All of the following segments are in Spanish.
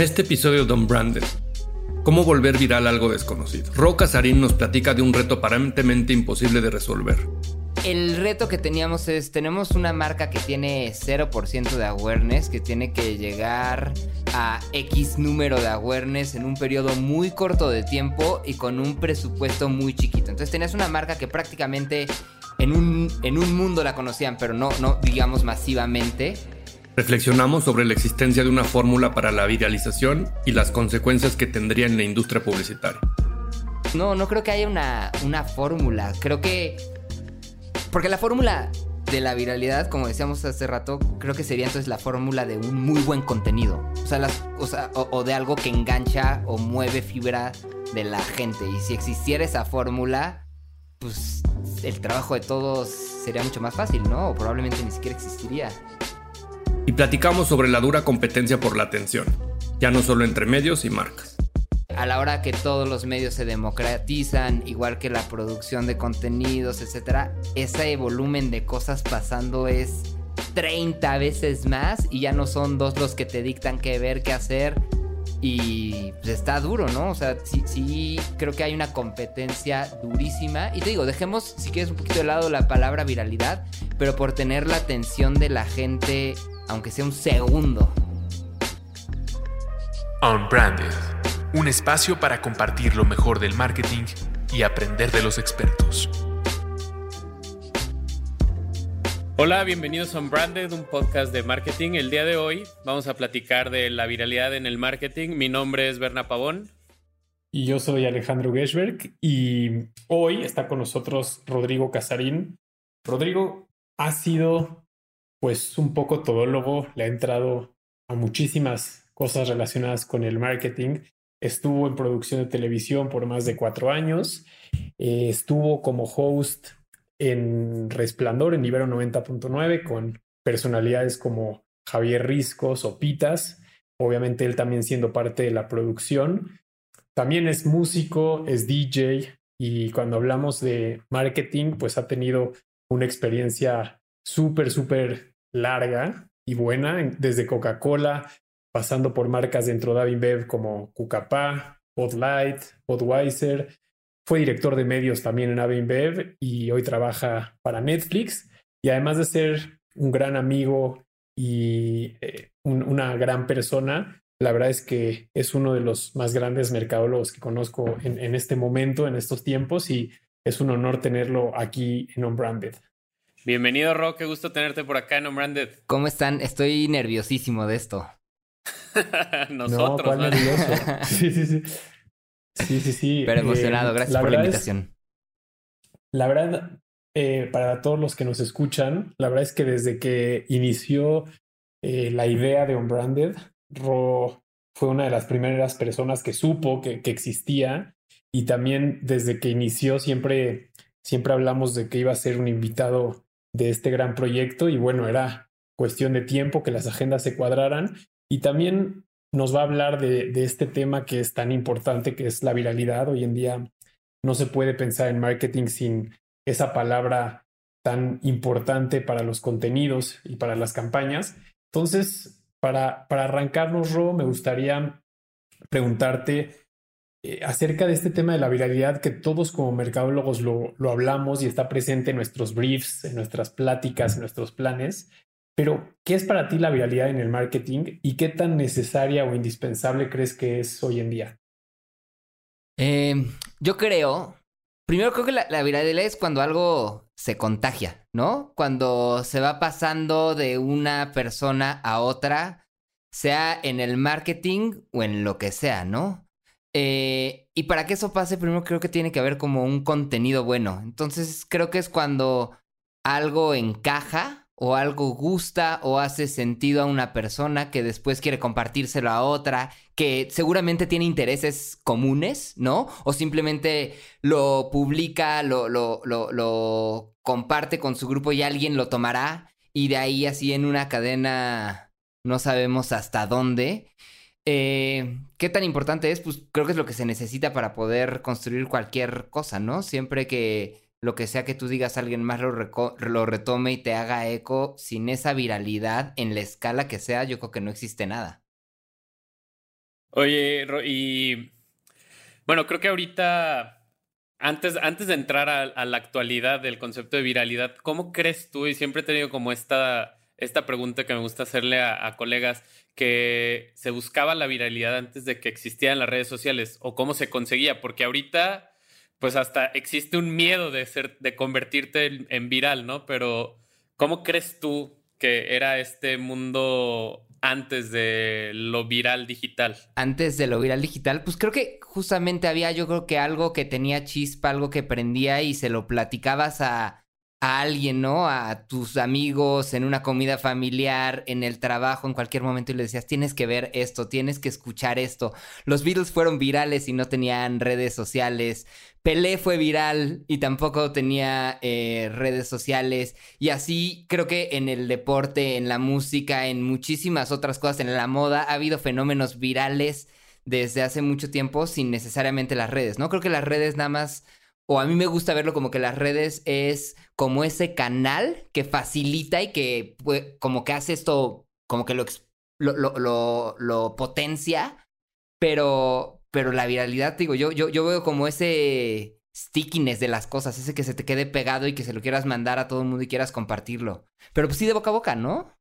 En este episodio de Unbranded, ¿cómo volver viral algo desconocido? Ro Casarín nos platica de un reto aparentemente imposible de resolver. El reto que teníamos es, tenemos una marca que tiene 0% de awareness, que tiene que llegar a X número de awareness en un periodo muy corto de tiempo y con un presupuesto muy chiquito. Entonces tenías una marca que prácticamente en un, en un mundo la conocían, pero no, no digamos masivamente. Reflexionamos sobre la existencia de una fórmula para la viralización y las consecuencias que tendría en la industria publicitaria. No, no creo que haya una, una fórmula. Creo que porque la fórmula de la viralidad, como decíamos hace rato, creo que sería entonces la fórmula de un muy buen contenido. O sea, las, o, de algo que engancha o mueve fibra de la gente. Y si existiera esa fórmula, pues el trabajo de todos sería mucho más fácil, ¿no? O probablemente ni siquiera existiría. Y platicamos sobre la dura competencia por la atención, ya no solo entre medios y marcas a la hora que todos los medios se democratizan, igual que la producción de contenidos, etcétera, ese volumen de cosas pasando es 30 veces más y ya no son dos los que te dictan qué ver, qué hacer. Y pues está duro, ¿no? O sea, sí, sí, creo que hay una competencia durísima. Y te digo, dejemos, si quieres, un poquito de lado la palabra viralidad, pero por tener la atención de la gente, aunque sea un segundo. Unbranded un espacio para compartir lo mejor del marketing y aprender de los expertos. Hola, bienvenidos a Unbranded, un podcast de marketing. El día de hoy vamos a platicar de la viralidad en el marketing. Mi nombre es Berna Pavón. Y yo soy Alejandro Geschberg y hoy está con nosotros Rodrigo Casarín. Rodrigo ha sido pues un poco todólogo, le ha entrado a muchísimas cosas relacionadas con el marketing Estuvo en producción de televisión por más de cuatro años. Eh, estuvo como host en Resplandor en Ibero 90.9 con personalidades como Javier Riscos o Pitas. Obviamente él también siendo parte de la producción. También es músico, es DJ y cuando hablamos de marketing, pues ha tenido una experiencia súper, súper larga y buena, desde Coca-Cola, pasando por marcas dentro de Avinbev como Cucapá, Bud Light, Budweiser. Fue director de medios también en Avinbev y hoy trabaja para Netflix. Y además de ser un gran amigo y eh, una gran persona, la verdad es que es uno de los más grandes mercadólogos que conozco en, este momento, en estos tiempos, y es un honor tenerlo aquí en Unbranded. Bienvenido, Rock. Qué gusto tenerte por acá en Unbranded. ¿Cómo están? Estoy nerviosísimo de esto. Nosotros. No, sí, sí, sí. Sí, sí, sí. Pero emocionado, eh, gracias por la invitación. la verdad, eh, para todos los que nos escuchan, la verdad es que desde que inició eh, la idea de Unbranded, Ro fue una de las primeras personas que supo que, que, existía y también desde que inició siempre, siempre hablamos de que iba a ser un invitado de este gran proyecto y bueno, era cuestión de tiempo que las agendas se cuadraran y también nos va a hablar de, este tema que es tan importante, que es la viralidad. Hoy en día no se puede pensar en marketing sin esa palabra tan importante para los contenidos y para las campañas. Entonces, para, para arrancarnos, Ro, me gustaría preguntarte eh, acerca de este tema de la viralidad que todos como mercadólogos lo, lo hablamos y está presente en nuestros briefs, en nuestras pláticas, en nuestros planes. Pero, ¿qué es para ti la viralidad en el marketing y qué tan necesaria o indispensable crees que es hoy en día? Em, yo creo, primero creo que la, la, viralidad es cuando algo se contagia, ¿no? Cuando se va pasando de una persona a otra, sea en el marketing o en lo que sea, ¿no? Eh, y para que eso pase, primero creo que tiene que haber como un contenido bueno. Entonces creo que es cuando algo encaja o algo gusta o hace sentido a una persona que después quiere compartírselo a otra, que seguramente tiene intereses comunes, ¿no? O simplemente lo publica, lo, lo, lo, comparte con su grupo y alguien lo tomará y de ahí así en una cadena no sabemos hasta dónde. Eh, ¿Qué tan importante es? Pues creo que es lo que se necesita para poder construir cualquier cosa, ¿no? Siempre que lo que sea que tú digas, alguien más lo, retome y te haga eco, sin esa viralidad en la escala que sea, yo creo que no existe nada. Oye, y bueno, creo que ahorita, antes, antes de entrar a, la actualidad del concepto de viralidad, ¿cómo crees tú? Y siempre he tenido como esta, esta pregunta que me gusta hacerle a, colegas, que se buscaba la viralidad antes de que existieran las redes sociales o cómo se conseguía, porque ahorita, pues hasta existe un miedo de ser, de convertirte en viral, ¿no? Pero, ¿cómo crees tú que era este mundo antes de lo viral digital? Antes de lo viral digital, pues creo que justamente había yo creo que algo que tenía chispa, algo que prendía y se lo platicabas a, a alguien, ¿no? A tus amigos, en una comida familiar, en el trabajo, en cualquier momento y le decías, tienes que ver esto, tienes que escuchar esto. Los Beatles fueron virales y no tenían redes sociales. Pelé fue viral y tampoco tenía eh, redes sociales. Y así creo que en el deporte, en la música, en muchísimas otras cosas, en la moda, ha habido fenómenos virales desde hace mucho tiempo sin necesariamente las redes, ¿no? Creo que las redes nada más o a mí me gusta verlo como que las redes es como ese canal que facilita y que como que hace esto, como que lo, lo, lo, potencia, pero, pero la viralidad, digo, yo, yo, yo veo como ese stickiness de las cosas, ese que se te quede pegado y que se lo quieras mandar a todo el mundo y quieras compartirlo. Pero pues sí de boca a boca, ¿no?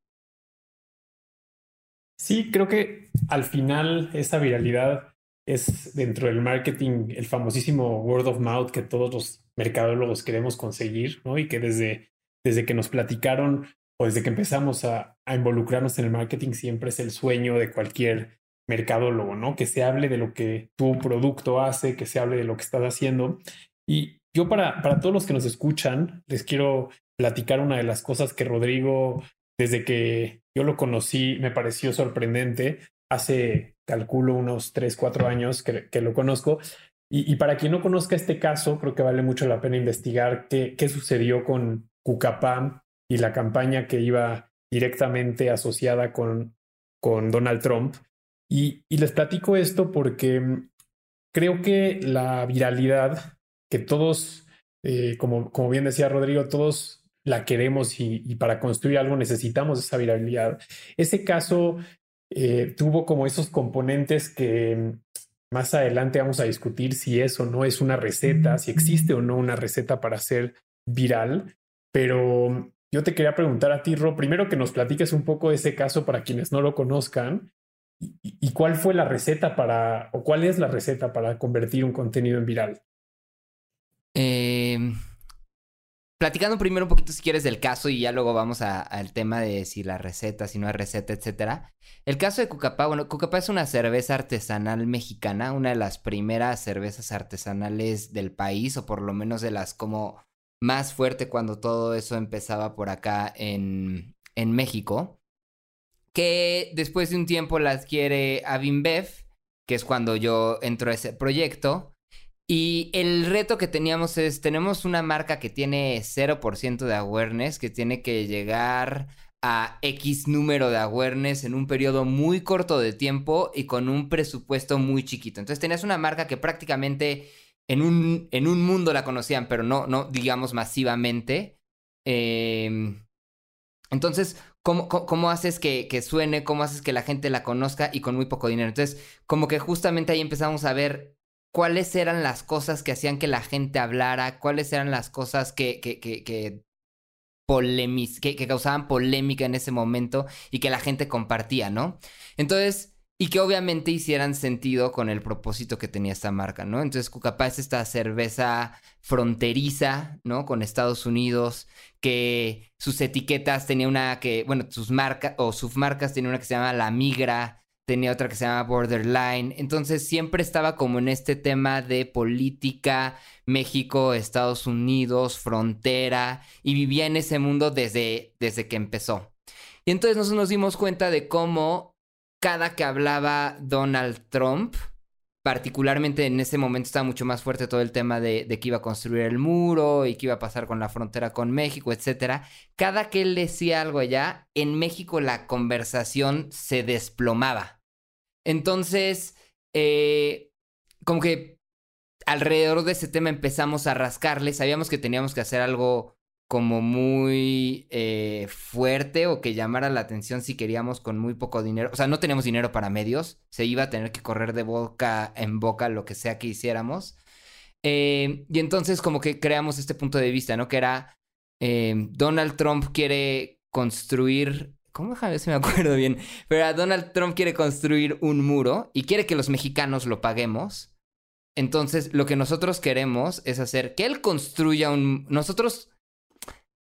Sí, creo que al final esa viralidad es dentro del marketing el famosísimo word of mouth que todos los mercadólogos queremos conseguir, ¿no? Y que desde, desde que nos platicaron o desde que empezamos a, a involucrarnos en el marketing siempre es el sueño de cualquier mercadólogo, ¿no? Que se hable de lo que tu producto hace, que se hable de lo que estás haciendo. Y yo para, para todos los que nos escuchan, les quiero platicar una de las cosas que Rodrigo, desde que yo lo conocí, me pareció sorprendente. Hace calculo unos 3, 4 años que, lo conozco. Y, para quien no conozca este caso, creo que vale mucho la pena investigar qué, qué sucedió con Cucapam y la campaña que iba directamente asociada con, con Donald Trump. Y, les platico esto porque mm, creo que la viralidad que todos, eh, como, como bien decía Rodrigo, todos la queremos y, para construir algo necesitamos esa viralidad. Ese caso eh, tuvo como esos componentes que más adelante vamos a discutir si eso no es una receta, si existe o no una receta para ser viral. Pero yo te quería preguntar a ti, Ro, primero que nos platiques un poco de ese caso para quienes no lo conozcan y, y cuál fue la receta para, o cuál es la receta para convertir un contenido en viral. Eh, platicando primero un poquito si quieres del caso y ya luego vamos al tema de si la receta, si no hay receta, etcétera. El caso de Cucapá, bueno, Cucapá es una cerveza artesanal mexicana, una de las primeras cervezas artesanales del país, o por lo menos de las como más fuerte cuando todo eso empezaba por acá en, en México. Que después de un tiempo la adquiere Avinbev, que es cuando yo entro a ese proyecto. Y el reto que teníamos es, tenemos una marca que tiene 0% de awareness, que tiene que llegar a X número de awareness en un periodo muy corto de tiempo y con un presupuesto muy chiquito. Entonces tenías una marca que prácticamente en un, en un mundo la conocían, pero no, no digamos masivamente. Em, entonces, ¿cómo, cómo, haces que, que, suene? ¿Cómo haces que la gente la conozca y con muy poco dinero? Entonces, como que justamente ahí empezamos a ver cuáles eran las cosas que hacían que la gente hablara, cuáles eran las cosas que, que, que, que, que, causaban polémica en ese momento y que la gente compartía, ¿no? Entonces, y que obviamente hicieran sentido con el propósito que tenía esta marca, ¿no? Entonces, Cucapá es esta cerveza fronteriza, ¿no? Con Estados Unidos, que sus etiquetas tenía una que, bueno, sus marcas o submarcas tenía una que se llama La Migra, tenía otra que se llama Borderline. Entonces siempre estaba como en este tema de política, México, Estados Unidos, frontera, y vivía en ese mundo desde, desde que empezó. Y entonces nosotros nos dimos cuenta de cómo cada que hablaba Donald Trump, particularmente en ese momento estaba mucho más fuerte todo el tema de, de, que iba a construir el muro y que iba a pasar con la frontera con México, etcétera. Cada que él decía algo allá, en México la conversación se desplomaba. Entonces, eh, como que alrededor de ese tema empezamos a rascarle, sabíamos que teníamos que hacer algo como muy eh, fuerte o que llamara la atención si queríamos con muy poco dinero. O sea, no tenemos dinero para medios, se iba a tener que correr de boca en boca lo que sea que hiciéramos. Eh, y entonces como que creamos este punto de vista, ¿no? Que era Donald Trump quiere construir... ¿Cómo ver si me acuerdo bien? Pero Donald Trump quiere construir un muro y quiere que los mexicanos lo paguemos. Entonces, lo que nosotros queremos es hacer que él construya un... Nosotros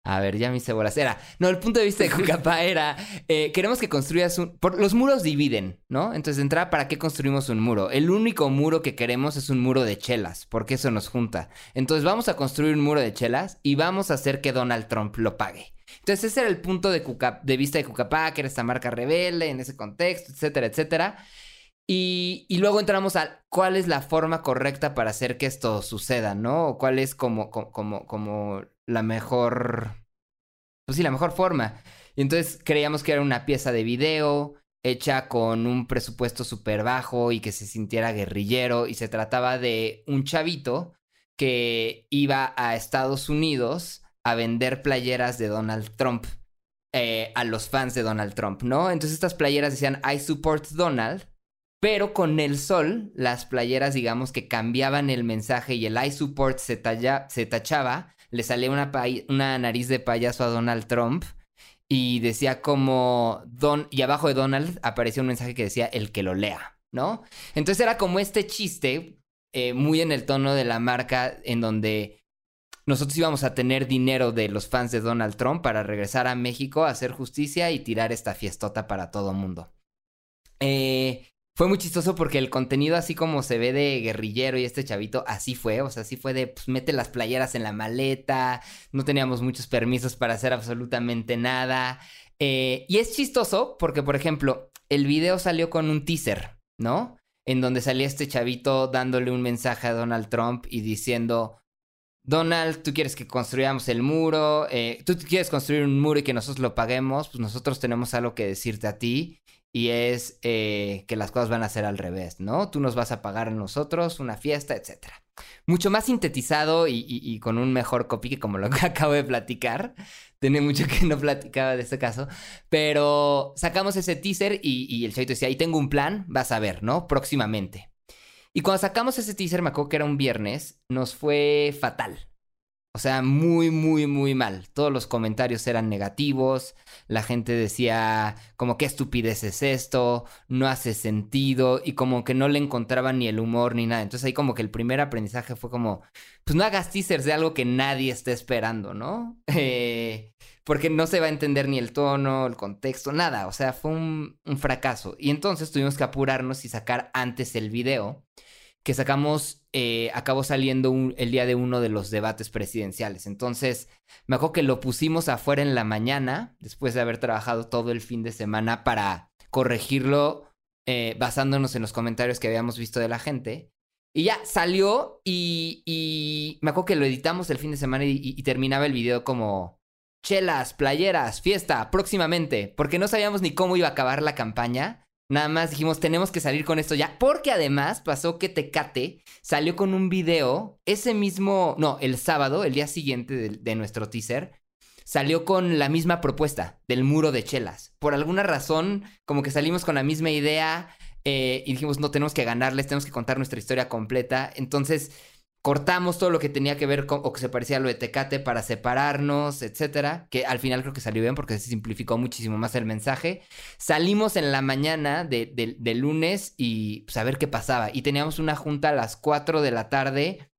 a ver, ya mi bolas. Era, no, el punto de vista de Cucapá era, eh, queremos que construyas un... los muros dividen, ¿no? Entonces, de entrada, ¿para qué construimos un muro? El único muro que queremos es un muro de chelas, porque eso nos junta. Entonces, vamos a construir un muro de chelas y vamos a hacer que Donald Trump lo pague. Entonces, ese era el punto de, de vista de Cucapá, que era esta marca rebelde en ese contexto, etcétera, etcétera. Y, y, luego entramos a cuál es la forma correcta para hacer que esto suceda, ¿no? O cuál es como, como, como la mejor, pues sí, la mejor forma. Y entonces creíamos que era una pieza de video hecha con un presupuesto súper bajo y que se sintiera guerrillero y se trataba de un chavito que iba a Estados Unidos a vender playeras de Donald Trump eh, a los fans de Donald Trump, ¿no? Entonces estas playeras decían I support Donald, pero con el sol las playeras digamos que cambiaban el mensaje y el I support se, tachaba le salía una, una nariz de payaso a Donald Trump y decía como Don y abajo de Donald aparecía un mensaje que decía el que lo lea, ¿no? Entonces era como este chiste eh, muy en el tono de la marca en donde nosotros íbamos a tener dinero de los fans de Donald Trump para regresar a México a hacer justicia y tirar esta fiestota para todo mundo. Eh, fue muy chistoso porque el contenido así como se ve de guerrillero y este chavito, así fue, o sea, así fue de, pues mete las playeras en la maleta, no teníamos muchos permisos para hacer absolutamente nada. Eh, y es chistoso porque, por ejemplo, el video salió con un teaser, ¿no? En donde salía este chavito dándole un mensaje a Donald Trump y diciendo, Donald, tú quieres que construyamos el muro, eh, tú quieres construir un muro y que nosotros lo paguemos, pues nosotros tenemos algo que decirte a ti y es eh, que las cosas van a ser al revés, ¿no? Tú nos vas a pagar a nosotros una fiesta, etc. Mucho más sintetizado y, con un mejor copy que como lo que acabo de platicar. Tiene mucho que no platicaba de este caso. Pero sacamos ese teaser y, y el chavito decía, ahí tengo un plan, vas a ver, ¿no? Próximamente. Y cuando sacamos ese teaser, me acuerdo que era un viernes, nos fue fatal. O sea, muy, muy, muy mal. Todos los comentarios eran negativos. La gente decía como qué estupidez es esto, no hace sentido y como que no le encontraban ni el humor ni nada. Entonces ahí como que el primer aprendizaje fue como, pues no hagas teasers de algo que nadie esté esperando, ¿no? Eh, porque no se va a entender ni el tono, el contexto, nada. O sea, fue un, fracaso. Y entonces tuvimos que apurarnos y sacar antes el video que sacamos eh, acabó saliendo el día de uno de los debates presidenciales. Entonces, me acuerdo que lo pusimos afuera en la mañana, después de haber trabajado todo el fin de semana para corregirlo eh, basándonos en los comentarios que habíamos visto de la gente. Y ya salió y, me acuerdo que lo editamos el fin de semana y terminaba el video como chelas, playeras, fiesta, próximamente, porque no sabíamos ni cómo iba a acabar la campaña. Nada más dijimos, tenemos que salir con esto ya. Porque además pasó que Tecate salió con un video ese mismo, no, el sábado, el día siguiente de, nuestro teaser, salió con la misma propuesta del muro de chelas. Por alguna razón, como que salimos con la misma idea eh, y dijimos, no, tenemos que ganarles, tenemos que contar nuestra historia completa. Entonces cortamos todo lo que tenía que ver con, o que se parecía a lo de Tecate para separarnos, etcétera, que al final creo que salió bien porque se simplificó muchísimo más el mensaje. Salimos en la mañana de, lunes y pues, a ver qué pasaba. Y teníamos una junta a las 4 de la tarde,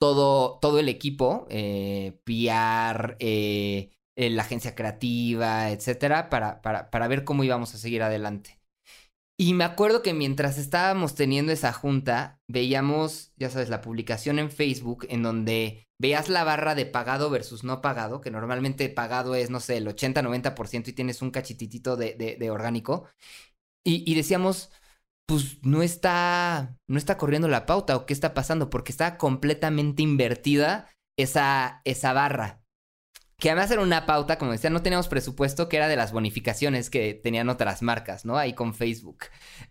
todo, todo el equipo, eh, PR, eh, la agencia creativa, etcétera, para, para, para ver cómo íbamos a seguir adelante. Y me acuerdo que mientras estábamos teniendo esa junta, veíamos, ya sabes, la publicación en Facebook en donde veías la barra de pagado versus no pagado, que normalmente pagado es, no sé, el 80-90% y tienes un cachititito de, de, orgánico. Y, decíamos, pues no está, no está corriendo la pauta o qué está pasando, porque está completamente invertida esa, esa barra que además era una pauta, como decía, no teníamos presupuesto, que era de las bonificaciones que tenían otras marcas, ¿no? Ahí con Facebook.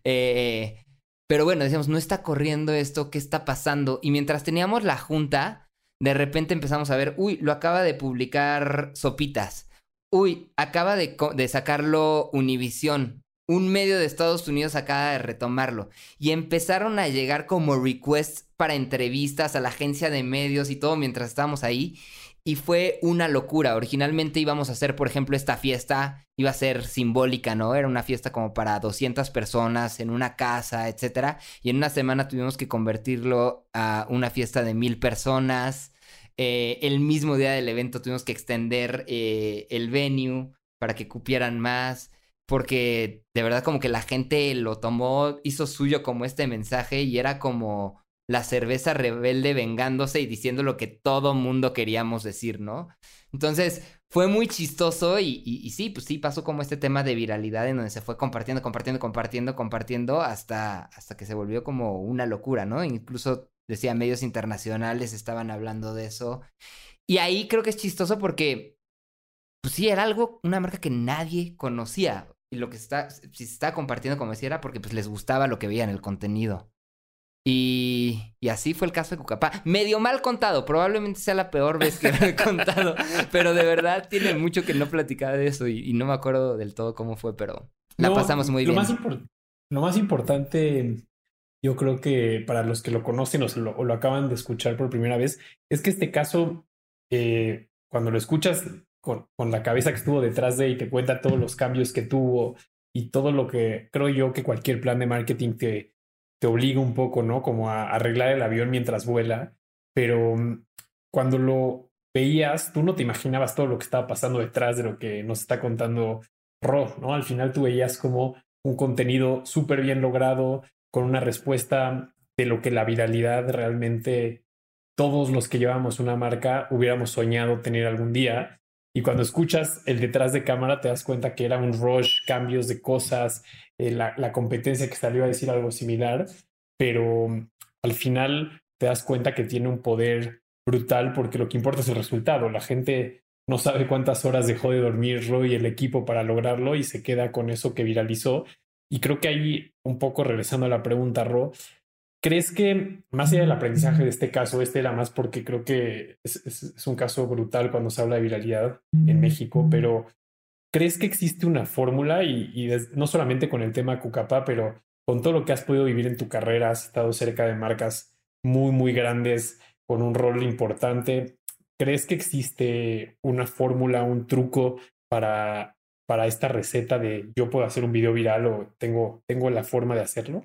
Eh, pero bueno, decíamos, no está corriendo esto, ¿qué está pasando? Y mientras teníamos la junta, de repente empezamos a ver, uy, lo acaba de publicar Sopitas. Uy, acaba de, sacarlo Univisión. Un medio de Estados Unidos acaba de retomarlo. Y empezaron a llegar como requests para entrevistas a la agencia de medios y todo mientras estábamos ahí y fue una locura. Originalmente íbamos a hacer, por ejemplo, esta fiesta, iba a ser simbólica, ¿no? Era una fiesta como para 200 personas en una casa, etcétera. Y en una semana tuvimos que convertirlo a una fiesta de mil personas. Eh, el mismo día del evento tuvimos que extender eh, el venue para que cupieran más. Porque de verdad como que la gente lo tomó, hizo suyo como este mensaje y era como la cerveza rebelde vengándose y diciendo lo que todo mundo queríamos decir, ¿no? Entonces, fue muy chistoso y, y, sí, pues sí, pasó como este tema de viralidad en donde se fue compartiendo, compartiendo, compartiendo, compartiendo hasta, hasta que se volvió como una locura, ¿no? Incluso, decía, medios internacionales estaban hablando de eso. Y ahí creo que es chistoso porque, pues sí, era algo, una marca que nadie conocía. Y lo que está, si se estaba compartiendo, como decía, era porque pues les gustaba lo que veían, el contenido. Y, y, así fue el caso de Cucapá. Medio mal contado, probablemente sea la peor vez que lo he contado, pero de verdad tiene mucho que no platicar de eso y, no me acuerdo del todo cómo fue, pero la pasamos muy lo bien. Más lo más importante, yo creo que para los que lo conocen o, lo, o lo acaban de escuchar por primera vez, es que este caso, eh, cuando lo escuchas con, con la cabeza que estuvo detrás de y te cuenta todos los cambios que tuvo y todo lo que creo yo que cualquier plan de marketing te te obliga un poco, ¿no? Como a arreglar el avión mientras vuela, pero mm, cuando lo veías, tú no te imaginabas todo lo que estaba pasando detrás de lo que nos está contando Ro, ¿no? Al final tú veías como un contenido súper bien logrado, con una respuesta de lo que la viralidad realmente todos los que llevamos una marca hubiéramos soñado tener algún día. Y cuando escuchas el detrás de cámara te das cuenta que era un rush, cambios de cosas, eh, la, competencia que salió a decir algo similar, pero mm, al final te das cuenta que tiene un poder brutal porque lo que importa es el resultado. La gente no sabe cuántas horas dejó de dormir Roy y el equipo para lograrlo y se queda con eso que viralizó. Y creo que ahí, un poco regresando a la pregunta, Ro, ¿crees que más allá del aprendizaje de este caso, este era más porque creo que es, es un caso brutal cuando se habla de viralidad en México, pero ¿Crees que existe una fórmula y, no solamente con el tema Cucapá, pero con todo lo que has podido vivir en tu carrera, has estado cerca de marcas muy, muy grandes con un rol importante. ¿Crees que existe una fórmula, un truco para, para esta receta de yo puedo hacer un video viral o tengo, tengo la forma de hacerlo?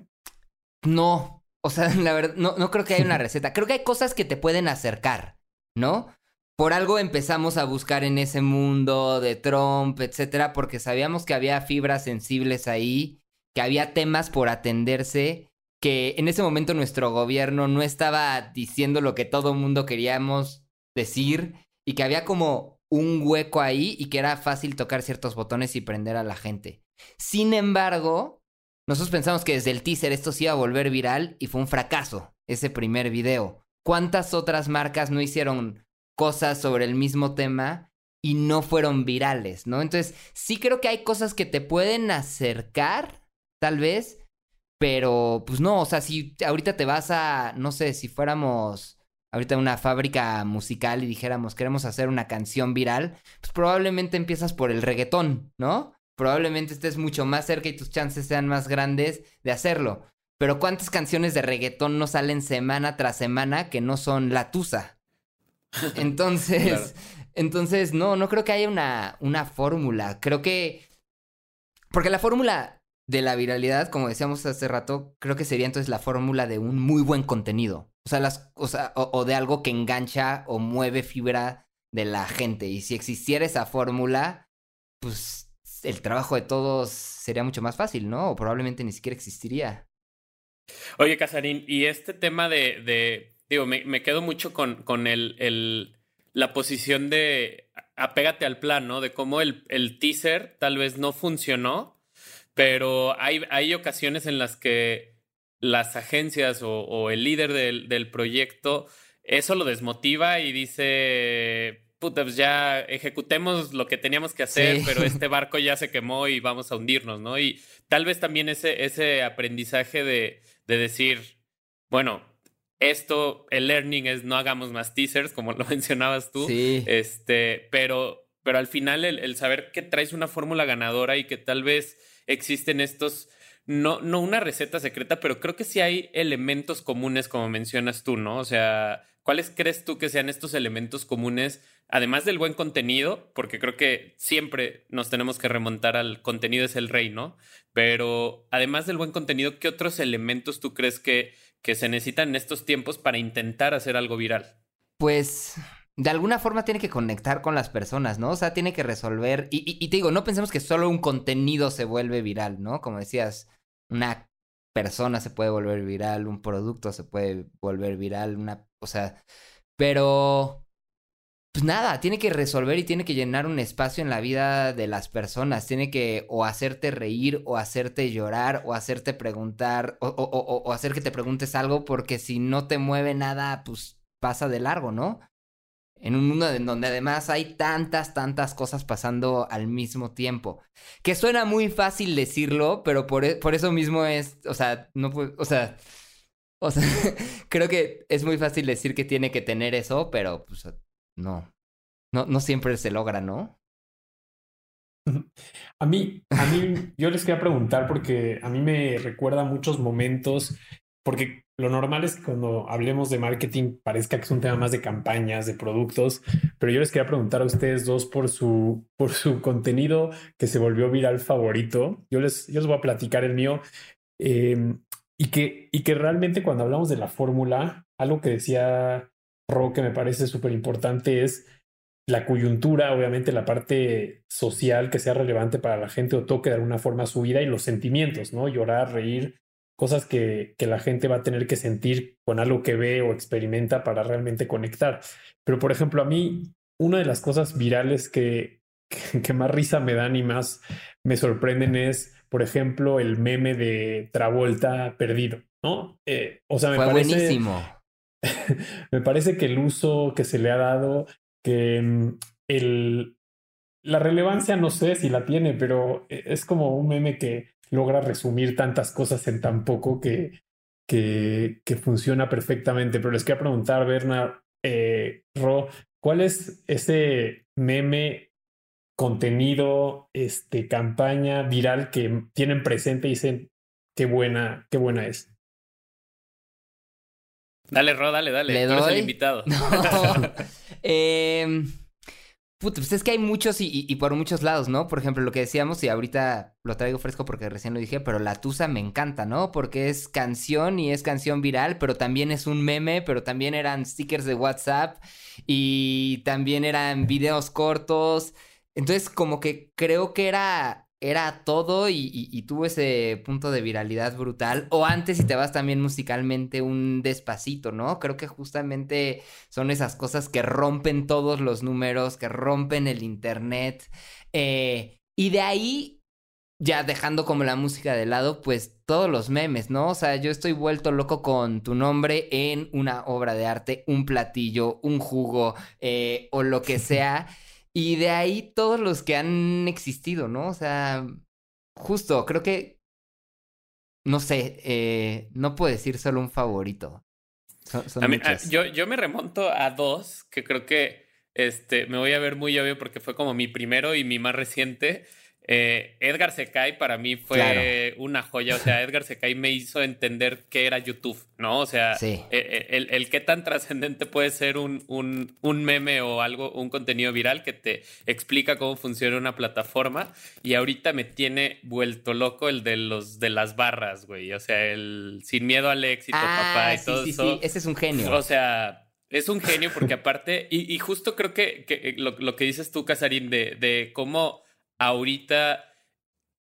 No, o sea, la verdad, no, no creo que haya una receta. Creo que hay cosas que te pueden acercar, ¿no? por algo empezamos a buscar en ese mundo de Trump, etcétera, porque sabíamos que había fibras sensibles ahí, que había temas por atenderse, que en ese momento nuestro gobierno no estaba diciendo lo que todo mundo queríamos decir y que había como un hueco ahí y que era fácil tocar ciertos botones y prender a la gente. Sin embargo, nosotros pensamos que desde el teaser esto se iba a volver viral y fue un fracaso ese primer video. ¿Cuántas otras marcas no hicieron cosas sobre el mismo tema y no fueron virales, ¿no? Entonces, sí creo que hay cosas que te pueden acercar, tal vez, pero pues no, o sea, si ahorita te vas a, no sé, si fuéramos ahorita una fábrica musical y dijéramos queremos hacer una canción viral, pues probablemente empiezas por el reggaetón, ¿no? Probablemente estés mucho más cerca y tus chances sean más grandes de hacerlo. Pero ¿cuántas canciones de reggaetón no salen semana tras semana que no son la tusa? Entonces, entonces, no, no creo que haya una, una fórmula. Creo que. Porque la fórmula de la viralidad, como decíamos hace rato, creo que sería entonces la fórmula de un muy buen contenido. O sea, las, o, o, de algo que engancha o mueve fibra de la gente. Y si existiera esa fórmula, pues el trabajo de todos sería mucho más fácil, ¿no? O probablemente ni siquiera existiría. Oye, Casarín, y este tema de, digo, me, quedo mucho con, el, la posición de apégate al plan, ¿no? De cómo el, teaser tal vez no funcionó, pero hay, hay ocasiones en las que las agencias o, o el líder del, del, proyecto eso lo desmotiva y dice, puta, pues ya ejecutemos lo que teníamos que hacer, pero este barco ya se quemó y vamos a hundirnos, ¿no? Y tal vez también ese, ese aprendizaje de, de decir, bueno, esto, el learning es no hagamos más teasers, como lo mencionabas tú. Sí. Este, pero, pero al final el, saber que traes una fórmula ganadora y que tal vez existen estos, no, no una receta secreta, pero creo que sí hay elementos comunes, como mencionas tú, ¿no? O sea, ¿cuáles crees tú que sean estos elementos comunes? Además del buen contenido, porque creo que siempre nos tenemos que remontar al contenido es el rey, ¿no? Pero además del buen contenido, ¿qué otros elementos tú crees que que se necesitan en estos tiempos para intentar hacer algo viral? Pues de alguna forma tiene que conectar con las personas, ¿no? O sea, tiene que resolver. Y, te digo, no pensemos que solo un contenido se vuelve viral, ¿no? Como decías, una persona se puede volver viral, un producto se puede volver viral, una. O sea. Pero pues nada, tiene que resolver y tiene que llenar un espacio en la vida de las personas. Tiene que o hacerte reír o hacerte llorar o hacerte preguntar o, o, hacer que te preguntes algo porque si no te mueve nada, pues pasa de largo, ¿no? En un mundo en donde además hay tantas, tantas cosas pasando al mismo tiempo. Que suena muy fácil decirlo, pero por, e, por eso mismo es, o sea, no o sea, o sea, creo que es muy fácil decir que tiene que tener eso, pero pues no. No, no siempre se logra, ¿no? A mí, a mí, yo les quería preguntar porque a mí me recuerda muchos momentos, porque lo normal es que cuando hablemos de marketing parezca que es un tema más de campañas, de productos, pero yo les quería preguntar a ustedes dos por su, por su contenido que se volvió viral favorito. Yo les, yo les voy a platicar el mío. Em, y, que, y que realmente cuando hablamos de la fórmula, algo que decía Ro que me parece súper importante es la coyuntura, obviamente la parte social que sea relevante para la gente o toque de alguna forma su vida y los sentimientos, ¿no? Llorar, reír, cosas que, que la gente va a tener que sentir con algo que ve o experimenta para realmente conectar. Pero, por ejemplo, a mí, una de las cosas virales que, que, más risa me dan y más me sorprenden es, por ejemplo, el meme de Travolta perdido, ¿no? Eh, o sea, me Fue parece, buenísimo. me parece que el uso que se le ha dado, que mm, el, la relevancia no sé si la tiene, pero e, es como un meme que logra resumir tantas cosas en tan poco que, que, que funciona perfectamente. Pero les quería preguntar, Berna, eh, Ro, ¿cuál es ese meme, contenido, este, campaña viral que tienen presente y dicen qué buena, qué buena es? Dale, Ro, dale, dale. ¿Le Tú el invitado. eh, pues es que hay muchos y, y, por muchos lados, ¿no? Por ejemplo, lo que decíamos, y ahorita lo traigo fresco porque recién lo dije, pero la Tusa me encanta, ¿no? Porque es canción y es canción viral, pero también es un meme, pero también eran stickers de WhatsApp y también eran videos cortos. Entonces, como que creo que era era todo y, tuvo ese punto de viralidad brutal. O antes, si te vas también musicalmente, un despacito, ¿no? Creo que justamente son esas cosas que rompen todos los números, que rompen el internet. Eh, y de ahí, ya dejando como la música de lado, pues todos los memes, ¿no? O sea, yo estoy vuelto loco con tu nombre en una obra de arte, un platillo, un jugo eh, o lo que sea. Y de ahí todos los que han existido, ¿no? O sea, justo, creo que, no sé, eh, no puedo decir solo un favorito. a mí, yo, yo me remonto a dos que creo que este, me voy a ver muy obvio porque fue como mi primero y mi más reciente. Eh, Edgar Secai para mí fue una joya, o sea, Edgar Secai me hizo entender qué era YouTube, ¿no? O sea, eh, eh, el, el, qué tan trascendente puede ser un, un, un, meme o algo, un contenido viral que te explica cómo funciona una plataforma y ahorita me tiene vuelto loco el de los de las barras, güey, o sea, el sin miedo al éxito, ah, papá y todo eso. Sí, ese es un genio. O sea, es un genio porque aparte, y, y justo creo que, que lo, lo, que dices tú, Casarín, de, de cómo ahorita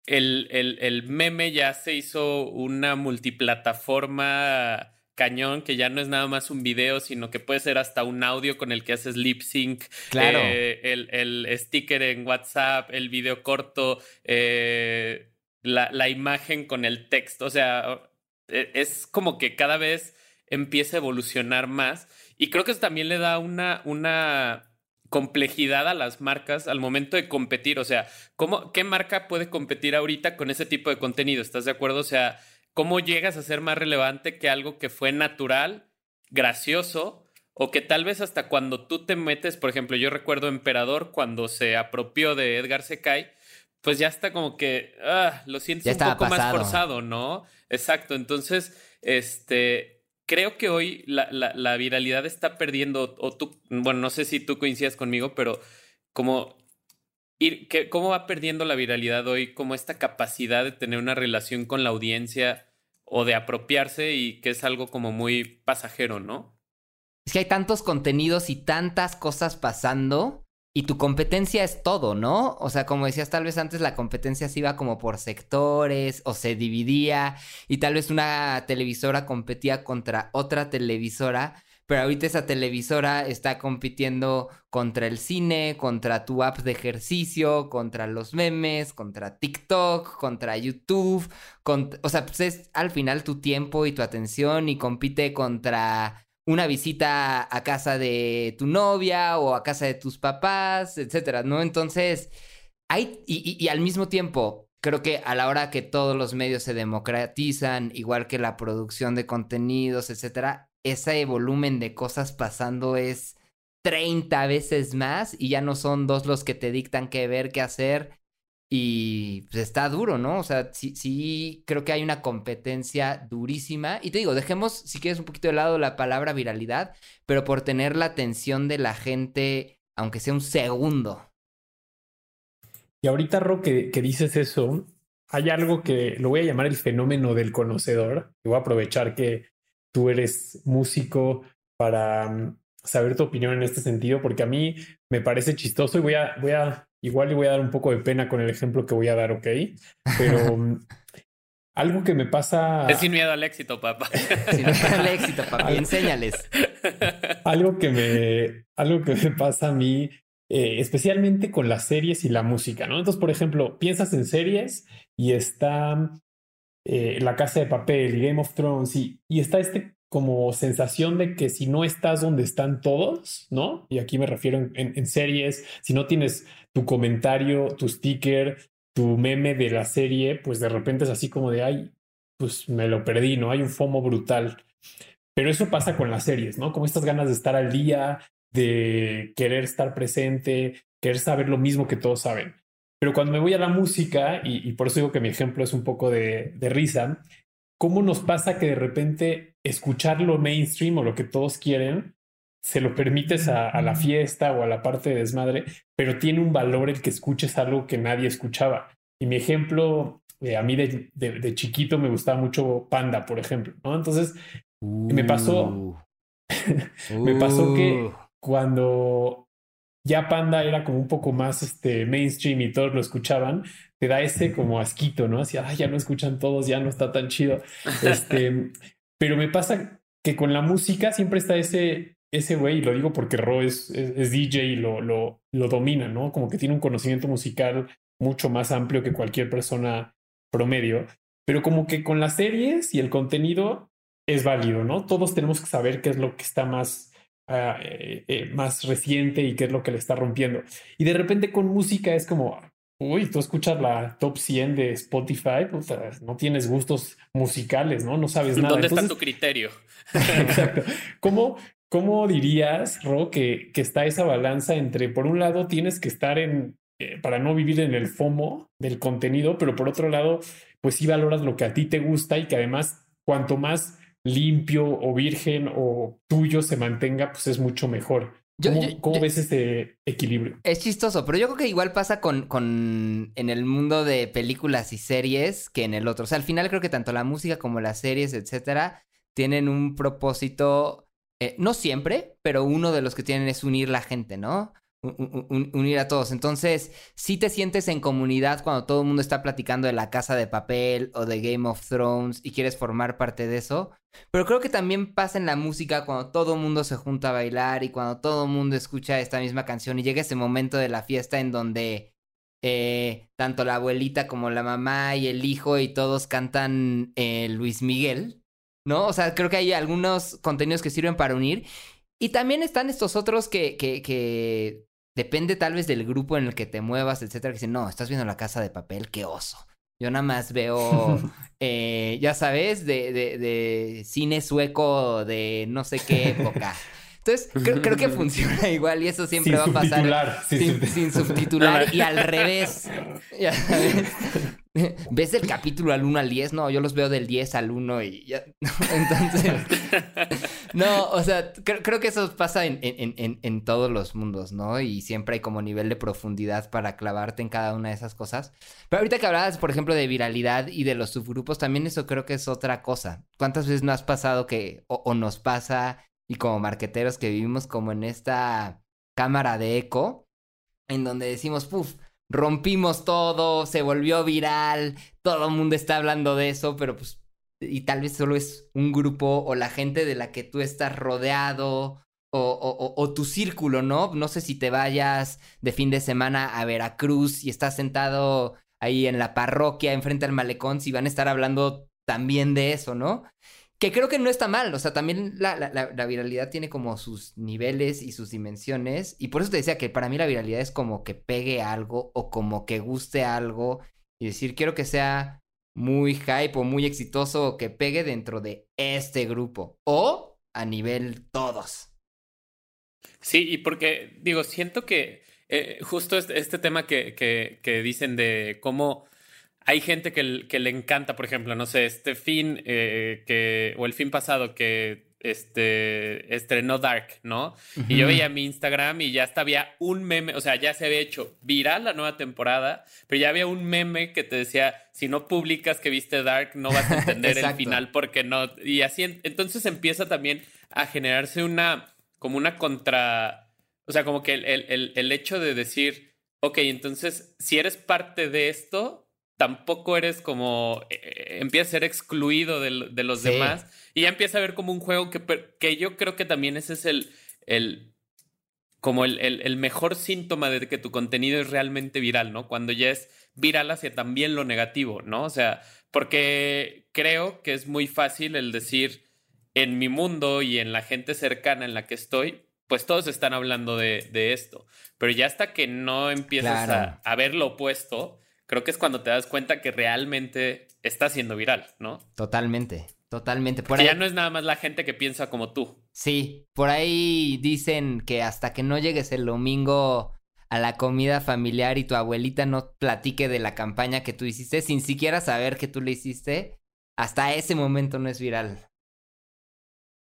el, el, el, meme ya se hizo una multiplataforma cañón que ya no es nada más un video, sino que puede ser hasta un audio con el que haces lip sync, claro. Eh, el, el, sticker en WhatsApp, el video corto, eh, la, la, imagen con el texto. O sea, e, es como que cada vez empieza a evolucionar más. Y creo que eso también le da una, una complejidad a las marcas al momento de competir. O sea, ¿cómo, ¿qué marca puede competir ahorita con ese tipo de contenido? ¿Estás de acuerdo? O sea, ¿cómo llegas a ser más relevante que algo que fue natural gracioso o que tal vez hasta cuando tú te metes, por ejemplo, yo recuerdo Emperador cuando se apropió de Edgar Secai, pues ya está como que ah, lo sientes un poco más forzado, ¿no? Exacto, entonces, este, creo que hoy la, la, viralidad está perdiendo, o tú, bueno, no sé si tú coincidas conmigo, pero como ir, que, cómo va perdiendo la viralidad hoy, como esta capacidad de tener una relación con la audiencia o de apropiarse y que es algo como muy pasajero, ¿no? Es que hay tantos contenidos y tantas cosas pasando y tu competencia es todo, ¿no? O sea, como decías, tal vez antes la competencia se iba como por sectores o se dividía y tal vez una televisora competía contra otra televisora, pero ahorita esa televisora está compitiendo contra el cine, contra tu app de ejercicio, contra los memes, contra TikTok, contra YouTube, o sea, pues es al final tu tiempo y tu atención y compite contra una visita a casa de tu novia o a casa de tus papás, etcétera, ¿no? Entonces, hay, y, al mismo tiempo, creo que a la hora que todos los medios se democratizan, igual que la producción de contenidos, etcétera, ese volumen de cosas pasando es 30 veces más y ya no son dos los que te dictan qué ver, qué hacer y pues está duro, ¿no? O sea, sí, sí, creo que hay una competencia durísima. Y te digo, dejemos, si quieres, un poquito de lado la palabra viralidad, pero por tener la atención de la gente, aunque sea un segundo. Y ahorita, Ro, que, dices eso, hay algo que lo voy a llamar el fenómeno del conocedor. Y voy a aprovechar que tú eres músico para mm, saber tu opinión en este sentido, porque a mí me parece chistoso y voy a, voy a Igual le voy a dar un poco de pena con el ejemplo que voy a dar, ¿ok? Pero mm, algo que me pasa... Es sin miedo al éxito, papá. sin miedo al éxito, papá. Enséñales. Algo que me, algo que me pasa a mí, eh, especialmente con las series y la música, ¿no? Entonces, por ejemplo, piensas en series y está eh, La Casa de Papel y Game of Thrones y, y está este como sensación de que si no estás donde están todos, ¿no? Y aquí me refiero en, series, si no tienes tu comentario, tu sticker, tu meme de la serie, pues de repente es así como de, ay, pues me lo perdí, ¿no? Hay un FOMO brutal. Pero eso pasa con las series, ¿no? Como estas ganas de estar al día, de querer estar presente, querer saber lo mismo que todos saben. Pero cuando me voy a la música, y, por eso digo que mi ejemplo es un poco de, de risa, ¿cómo nos pasa que de repente escuchar lo mainstream o lo que todos quieren, se lo permites a, la fiesta o a la parte de desmadre, pero tiene un valor el que escuches algo que nadie escuchaba. Y mi ejemplo, eh, a mí de, de, chiquito me gustaba mucho Panda, por ejemplo, ¿no? Entonces, me pasó, uh. me pasó que uh. cuando ya Panda era como un poco más este, mainstream y todos lo escuchaban, te da ese como asquito, ¿no? Así, ya no escuchan todos, ya no está tan chido. Este, pero me pasa que con la música siempre está ese, ese güey, y lo digo porque Ro es, es, DJ y lo, lo, lo domina, ¿no? Como que tiene un conocimiento musical mucho más amplio que cualquier persona promedio. Pero como que con las series y el contenido es válido, ¿no? Todos tenemos que saber qué es lo que está más, ah, eh, eh, más reciente y qué es lo que le está rompiendo. Y de repente con música es como, Uy, tú escuchas la top 100 de Spotify, pues no tienes gustos musicales, ¿no? No sabes nada. ¿Dónde está tu criterio? Exacto. ¿Cómo, ¿Cómo dirías, Ro, que, que está esa balanza entre, por un lado, tienes que estar en, eh, para no vivir en el FOMO del contenido, pero por otro lado, pues sí valoras lo que a ti te gusta y que además, cuanto más limpio o virgen o tuyo se mantenga, pues es mucho mejor. ¿Cómo, ves ese equilibrio? Es chistoso, pero yo creo que igual pasa con, con en el mundo de películas y series que en el otro. O sea, al final creo que tanto la música como las series, etcétera, tienen un propósito, eh, no siempre, pero uno de los que tienen es unir la gente, ¿no? unir a todos. Entonces, si te sientes en comunidad cuando todo el mundo está platicando de la casa de papel o de Game of Thrones y quieres formar parte de eso. Pero creo que también pasa en la música cuando todo el mundo se junta a bailar y cuando todo el mundo escucha esta misma canción y llega ese momento de la fiesta en donde eh, tanto la abuelita como la mamá y el hijo y todos cantan eh, Luis Miguel. ¿No? O sea, creo que hay algunos contenidos que sirven para unir. Y también están estos otros que, que, que Depende tal vez del grupo en el que te muevas, etcétera, que dicen, no, estás viendo la casa de papel, qué oso. Yo nada más veo, eh, ya sabes, de, de, de cine sueco de no sé qué época. Entonces, creo, que funciona igual y eso siempre va a pasar sin, sin, subtitular y al revés. Ya sabes. ¿Ves el capítulo al 1 al 10? No, yo los veo del 10 al 1 y ya. Entonces. no, o sea, creo, que eso pasa en, en, en, todos los mundos, ¿no? Y siempre hay como nivel de profundidad para clavarte en cada una de esas cosas. Pero ahorita que hablabas, por ejemplo, de viralidad y de los subgrupos, también eso creo que es otra cosa. ¿Cuántas veces no has pasado que, o, nos pasa, y como marqueteros que vivimos como en esta cámara de eco, en donde decimos, puf rompimos todo, se volvió viral, todo el mundo está hablando de eso, pero pues, y tal vez solo es un grupo o la gente de la que tú estás rodeado. O, o, o, tu círculo, ¿no? No sé si te vayas de fin de semana a Veracruz y estás sentado ahí en la parroquia enfrente al malecón, si van a estar hablando también de eso, ¿no? Que creo que no está mal, o sea, también la, la, viralidad tiene como sus niveles y sus dimensiones, y por eso te decía que para mí la viralidad es como que pegue algo o como que guste algo y decir, quiero que sea muy hype o muy exitoso o que pegue dentro de este grupo o a nivel todos. Sí, y porque digo, siento que eh, justo este, este tema que, que, que dicen de cómo hay gente que, que, le encanta, por ejemplo, no sé, este fin eh, que, o el fin pasado que este, estrenó Dark, ¿no? Y yo veía mi Instagram y ya hasta había un meme, o sea, ya se había hecho viral la nueva temporada, pero ya había un meme que te decía, si no publicas que viste Dark, no vas a entender el final porque no. Y así, entonces empieza también a generarse una, como una contra, o sea, como que el, el, el hecho de decir, ok, entonces, si eres parte de esto, tampoco eres como, eh, eh, empieza a ser excluido de, de los demás y ya empieza a ver como un juego que, que yo creo que también ese es el, el como el, el, mejor síntoma de que tu contenido es realmente viral, ¿no? Cuando ya es viral hacia también lo negativo, ¿no? O sea, porque creo que es muy fácil el decir en mi mundo y en la gente cercana en la que estoy, pues todos están hablando de, de esto. Pero ya hasta que no empiezas a, a, ver lo opuesto, creo que es cuando te das cuenta que realmente está siendo viral, ¿no? Totalmente, totalmente. Por ya no es nada más la gente que piensa como tú. Sí, por ahí dicen que hasta que no llegues el domingo a la comida familiar y tu abuelita no platique de la campaña que tú hiciste sin siquiera saber que tú le hiciste, hasta ese momento no es viral.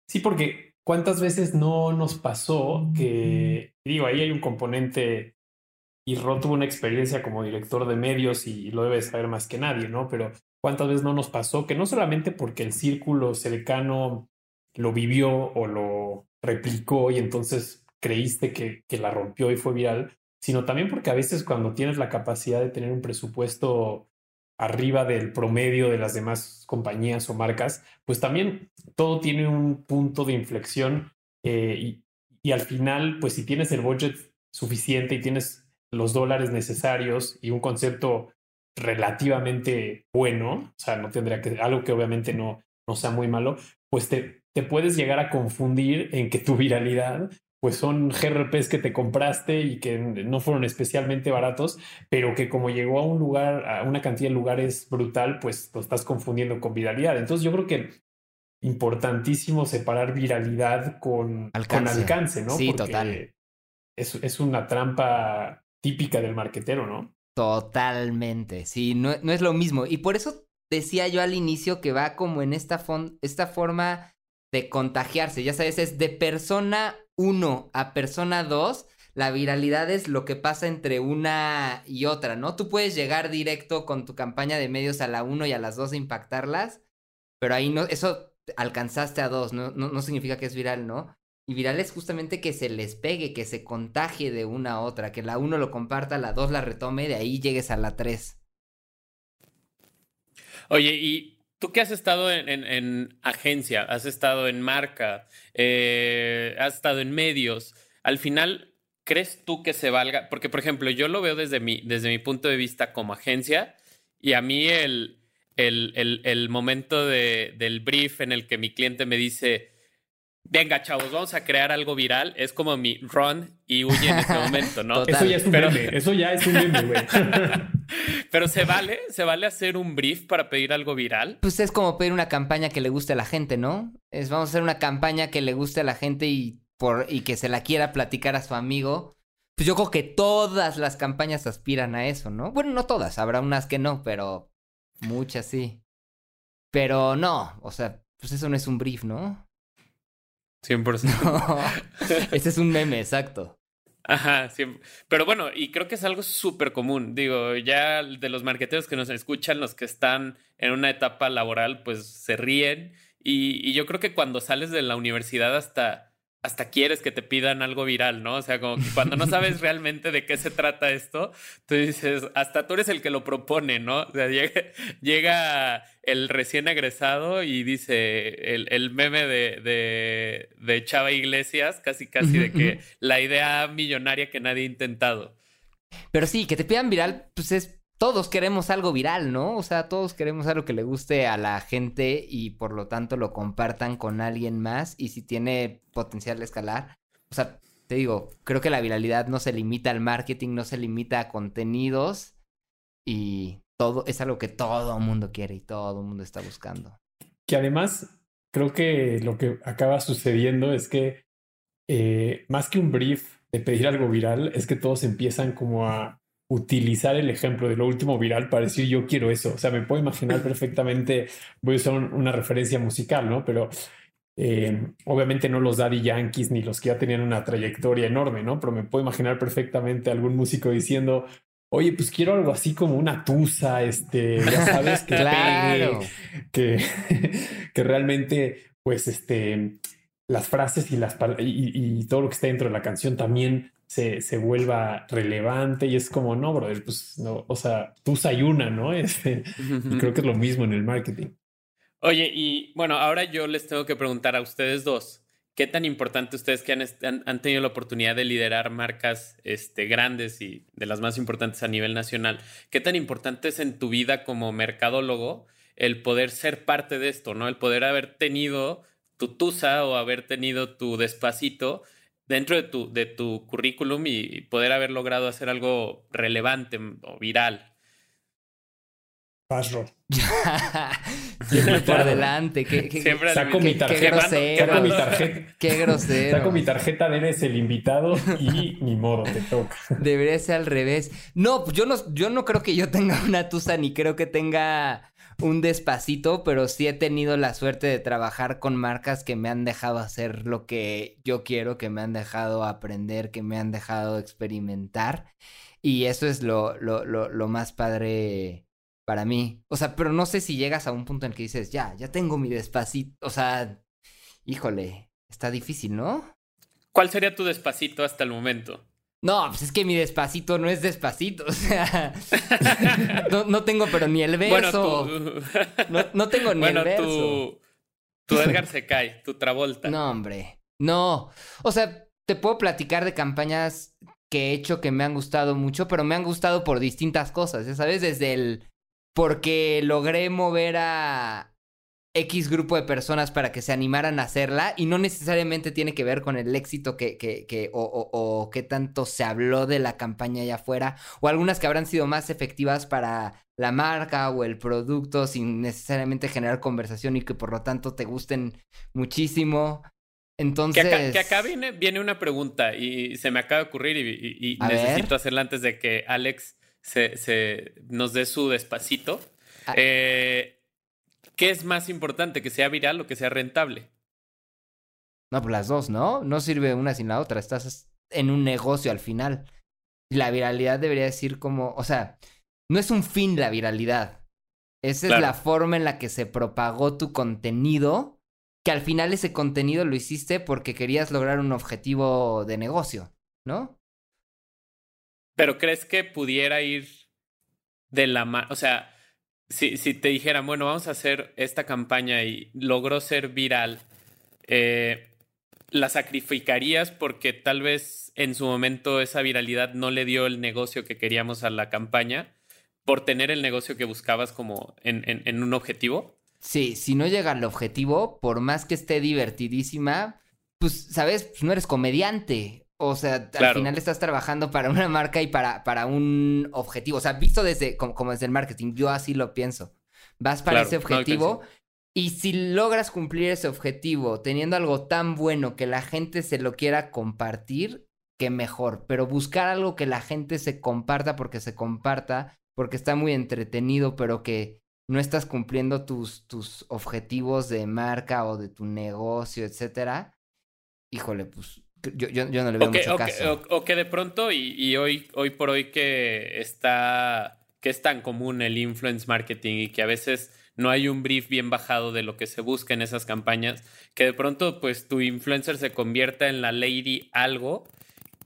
Sí, porque ¿cuántas veces no nos pasó que, digo, ahí hay un componente y Ron tuvo una experiencia como director de medios y lo debe saber más que nadie, ¿no? Pero cuántas veces no nos pasó que no solamente porque el círculo cercano lo vivió o lo replicó y entonces creíste que, que la rompió y fue viral, sino también porque a veces cuando tienes la capacidad de tener un presupuesto arriba del promedio de las demás compañías o marcas, pues también todo tiene un punto de inflexión eh, y, y al final, pues si tienes el budget suficiente y tienes los dólares necesarios y un concepto relativamente bueno, o sea, no tendría que, algo que obviamente no, no sea muy malo, pues te, te puedes llegar a confundir en que tu viralidad pues son GRPs que te compraste y que no fueron especialmente baratos, pero que como llegó a un lugar, a una cantidad de lugares brutal, pues lo estás confundiendo con viralidad. Entonces yo creo que importantísimo separar viralidad con alcance, con alcance ¿no? Sí, total. Es, es una trampa típica del marquetero, ¿no? Totalmente, sí, no, no, es lo mismo. Y por eso decía yo al inicio que va como en esta, esta forma de contagiarse. Ya sabes, es de persona 1 a persona 2. La viralidad es lo que pasa entre una y otra, ¿no? Tú puedes llegar directo con tu campaña de medios a la 1 y a las 2 e impactarlas, pero ahí no, eso alcanzaste a 2, no, no significa que es viral, ¿no? Y viral es justamente que se les pegue, que se contagie de una a otra, que la uno lo comparta, la dos la retome, de ahí llegues a la tres. Oye, y tú que has estado en, agencia, has estado en marca, eh, has estado en medios, al final, ¿crees tú que se valga? Porque, por ejemplo, yo lo veo desde mi, desde mi punto de vista como agencia y a mí el, el, el momento de, del brief en el que mi cliente me dice venga, chavos, vamos a crear algo viral. Es como mi run y huye en este momento, ¿no? Eso ya es un meme. Eso ya es un meme, güey. Pero se vale, se vale hacer un brief para pedir algo viral. Pues es como pedir una campaña que le guste a la gente, ¿no? Es vamos a hacer una campaña que le guste a la gente y por y que se la quiera platicar a su amigo. Pues yo creo que todas las campañas aspiran a eso, ¿no? Bueno, no todas, habrá unas que no, pero muchas sí. Pero no, o sea, pues eso no es un brief, ¿no? 100%. No, ese es un meme, exacto. Ajá, siempre. Pero bueno, y creo que es algo súper común. Digo, ya de los marqueteros que nos escuchan, los que están en una etapa laboral, pues se ríen. Y, y yo creo que cuando sales de la universidad hasta hasta quieres que te pidan algo viral, ¿no? O sea, como que cuando no sabes realmente de qué se trata esto, tú dices, hasta tú eres el que lo propone, ¿no? O sea, llega, el recién egresado y dice el, el meme de, de, de, Chava Iglesias, casi casi de que la idea millonaria que nadie ha intentado. Pero sí, que te pidan viral, pues es todos queremos algo viral, ¿no? O sea, todos queremos algo que le guste a la gente y por lo tanto lo compartan con alguien más y si tiene potencial de escalar. O sea, te digo, creo que la viralidad no se limita al marketing, no se limita a contenidos y todo es algo que todo mundo quiere y todo mundo está buscando. Que además, creo que lo que acaba sucediendo es que eh, más que un brief de pedir algo viral, es que todos empiezan como a utilizar el ejemplo de lo último viral para decir yo quiero eso. O sea, me puedo imaginar perfectamente, voy a usar una referencia musical, ¿no? Pero eh, obviamente no los Daddy Yankees ni los que ya tenían una trayectoria enorme, ¿no? Pero me puedo imaginar perfectamente algún músico diciendo, oye, pues quiero algo así como una tusa, este, ya sabes, que, claro. que, que realmente, pues, este, las frases y, las, y, y todo lo que está dentro de la canción también se, se, vuelva relevante y es como, no, brother, pues no, o sea, tú hay una, ¿no? Este, creo que es lo mismo en el marketing. Oye, y bueno, ahora yo les tengo que preguntar a ustedes dos, ¿qué tan importante ustedes que han, han, tenido la oportunidad de liderar marcas este, grandes y de las más importantes a nivel nacional, qué tan importante es en tu vida como mercadólogo el poder ser parte de esto, ¿no? El poder haber tenido tu tusa o haber tenido tu despacito dentro de tu, de tu currículum y poder haber logrado hacer algo relevante o viral. Pasro. Siempre por delante. Siempre saco mi tarjeta. saco mi tarjeta. Qué grosero. Saco mi tarjeta de eres el invitado y ni modo, te toca. Debería ser al revés. No, yo no, yo no creo que yo tenga una tusa ni creo que tenga un despacito, pero sí he tenido la suerte de trabajar con marcas que me han dejado hacer lo que yo quiero, que me han dejado aprender, que me han dejado experimentar. Y eso es lo, lo, lo, más padre para mí. O sea, pero no sé si llegas a un punto en que dices, ya, ya tengo mi despacito. O sea, híjole, está difícil, ¿no? ¿Cuál sería tu despacito hasta el momento? No, pues es que mi despacito no es despacito. O sea, no, tengo pero ni el verso. no, tengo ni el verso. Tu, tu Edgar se cae, tu Travolta. No, hombre. No. O sea, te puedo platicar de campañas que he hecho que me han gustado mucho, pero me han gustado por distintas cosas. Ya sabes, desde el. Porque logré mover a, X grupo de personas para que se animaran a hacerla y no necesariamente tiene que ver con el éxito que, que, que o, o, o qué tanto se habló de la campaña allá afuera o algunas que habrán sido más efectivas para la marca o el producto sin necesariamente generar conversación y que por lo tanto te gusten muchísimo. Entonces... Que acá, viene, viene, una pregunta y se me acaba de ocurrir y, y necesito hacerla antes de que Alex se, se nos dé su despacito. Ah. Eh, ¿Qué es más importante, que sea viral o que sea rentable? No, pues las dos, ¿no? No sirve una sin la otra. Estás en un negocio al final. La viralidad debería decir como, o sea, no es un fin la viralidad. Esa es la forma en la que se propagó tu contenido, que al final ese contenido lo hiciste porque querías lograr un objetivo de negocio, ¿no? Pero crees que pudiera ir de la mano, o sea, si, si te dijeran, bueno, vamos a hacer esta campaña y logró ser viral, eh, ¿la sacrificarías porque tal vez en su momento esa viralidad no le dio el negocio que queríamos a la campaña por tener el negocio que buscabas como en, en, un objetivo? Sí, si no llega al objetivo, por más que esté divertidísima, pues, ¿sabes? Pues no eres comediante. O sea, al final estás trabajando para una marca y para, para un objetivo. O sea, visto desde como, desde el marketing, yo así lo pienso. Vas para ese objetivo y si logras cumplir ese objetivo teniendo algo tan bueno que la gente se lo quiera compartir, que mejor. Pero buscar algo que la gente se comparta porque se comparta, porque está muy entretenido, pero que no estás cumpliendo tus, tus objetivos de marca o de tu negocio, etcétera. Híjole, pues yo, yo, no le veo mucho caso. O, que de pronto, y, y, hoy, hoy por hoy que está, que es tan común el influence marketing y que a veces no hay un brief bien bajado de lo que se busca en esas campañas, que de pronto pues tu influencer se convierta en la lady algo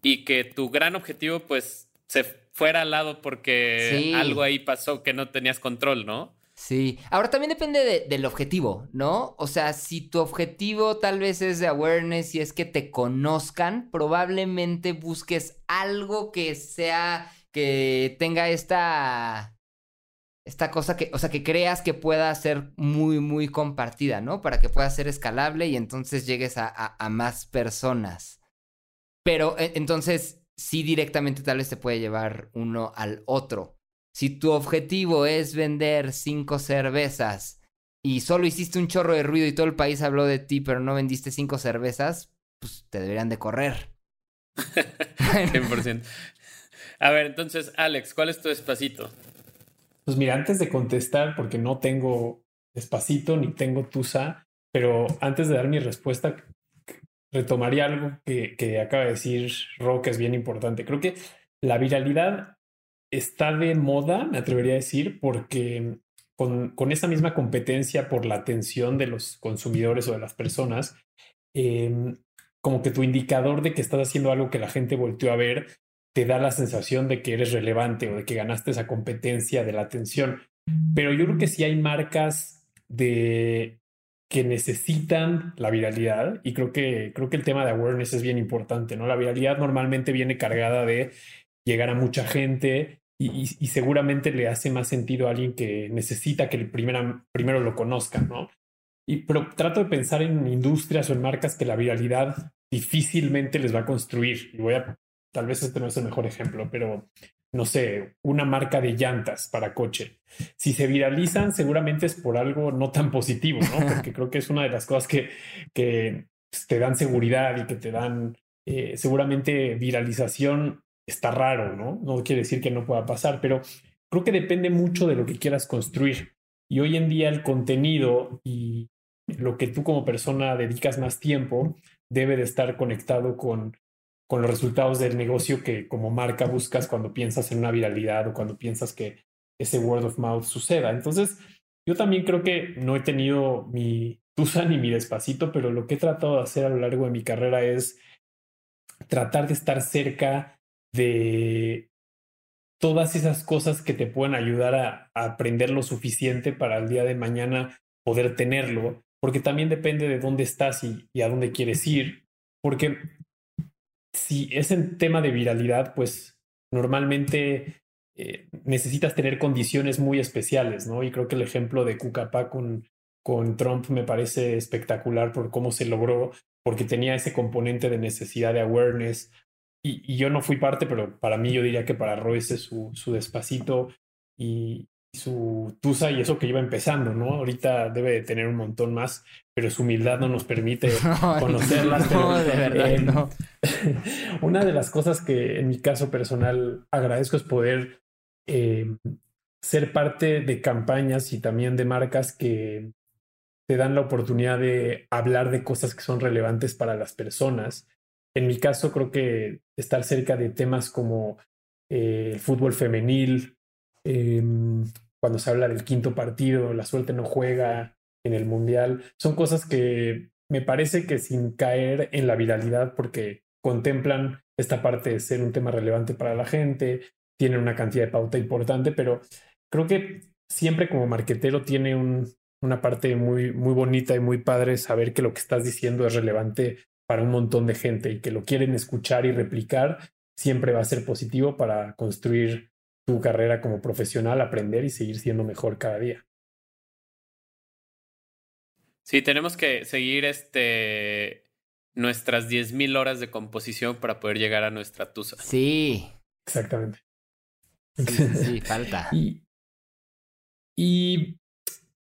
y que tu gran objetivo pues se fuera al lado porque algo ahí pasó que no tenías control, ¿no? Sí, ahora también depende del objetivo, ¿no? O sea, si tu objetivo tal vez es de awareness y es que te conozcan, probablemente busques algo que sea, que tenga esta, esta cosa que, o sea, que creas que pueda ser muy, muy compartida, ¿no? Para que pueda ser escalable y entonces llegues a, a más personas. Pero e, entonces, sí directamente tal vez te puede llevar uno al otro. Si tu objetivo es vender cinco cervezas y solo hiciste un chorro de ruido y todo el país habló de ti, pero no vendiste cinco cervezas, pues te deberían de correr. 100%. A ver, entonces, Alex, ¿cuál es tu despacito? Pues mira, antes de contestar, porque no tengo despacito ni tengo tusa, pero antes de dar mi respuesta, retomaría algo que, que acaba de decir Ro, que es bien importante. Creo que la viralidad está de moda, me atrevería a decir, porque con, con esa misma competencia por la atención de los consumidores o de las personas, em, como que tu indicador de que estás haciendo algo que la gente volteó a ver te da la sensación de que eres relevante o de que ganaste esa competencia de la atención. Pero yo creo que sí hay marcas de que necesitan la viralidad y creo que creo que el tema de awareness es bien importante, ¿no? La viralidad normalmente viene cargada de llegar a mucha gente y, seguramente le hace más sentido a alguien que necesita que el primero, primero lo conozcan, ¿no? Y, pero trato de pensar en industrias o en marcas que la viralidad difícilmente les va a construir. Y voy a, tal vez este no es el mejor ejemplo, pero no sé, una marca de llantas para coche. Si se viralizan, seguramente es por algo no tan positivo, ¿no? Porque creo que es una de las cosas que, que te dan seguridad y que te dan eh, seguramente viralización está raro, ¿no? No quiere decir que no pueda pasar, pero creo que depende mucho de lo que quieras construir. Y hoy en día el contenido y lo que tú como persona dedicas más tiempo debe de estar conectado con, con los resultados del negocio que como marca buscas cuando piensas en una viralidad o cuando piensas que ese word of mouth suceda. Entonces, yo también creo que no he tenido mi tusa ni mi despacito, pero lo que he tratado de hacer a lo largo de mi carrera es tratar de estar cerca de todas esas cosas que te pueden ayudar a, aprender lo suficiente para el día de mañana poder tenerlo, porque también depende de dónde estás y, a dónde quieres ir, porque si es en tema de viralidad, pues normalmente eh, necesitas tener condiciones muy especiales, ¿no? Y creo que el ejemplo de Cucapá con, con Trump me parece espectacular por cómo se logró, porque tenía ese componente de necesidad de awareness, y, yo no fui parte, pero para mí yo diría que para Royce su, su despacito y su Tusa y eso que iba empezando, ¿no? Ahorita debe de tener un montón más, pero su humildad no nos permite conocerlas. No, de verdad, eh, no. una de las cosas que en mi caso personal agradezco es poder eh, ser parte de campañas y también de marcas que te dan la oportunidad de hablar de cosas que son relevantes para las personas en mi caso, creo que estar cerca de temas como eh, el fútbol femenil, em, cuando se habla del quinto partido, la suerte no juega en el mundial, son cosas que me parece que sin caer en la viralidad, porque contemplan esta parte de ser un tema relevante para la gente, tienen una cantidad de pauta importante, pero creo que siempre como marquetero tiene una parte muy, muy bonita y muy padre saber que lo que estás diciendo es relevante para un montón de gente y que lo quieren escuchar y replicar, siempre va a ser positivo para construir tu carrera como profesional, aprender y seguir siendo mejor cada día. Sí, tenemos que seguir este nuestras 10.000 horas de composición para poder llegar a nuestra tusa. Sí. Exactamente. Sí, falta. y, y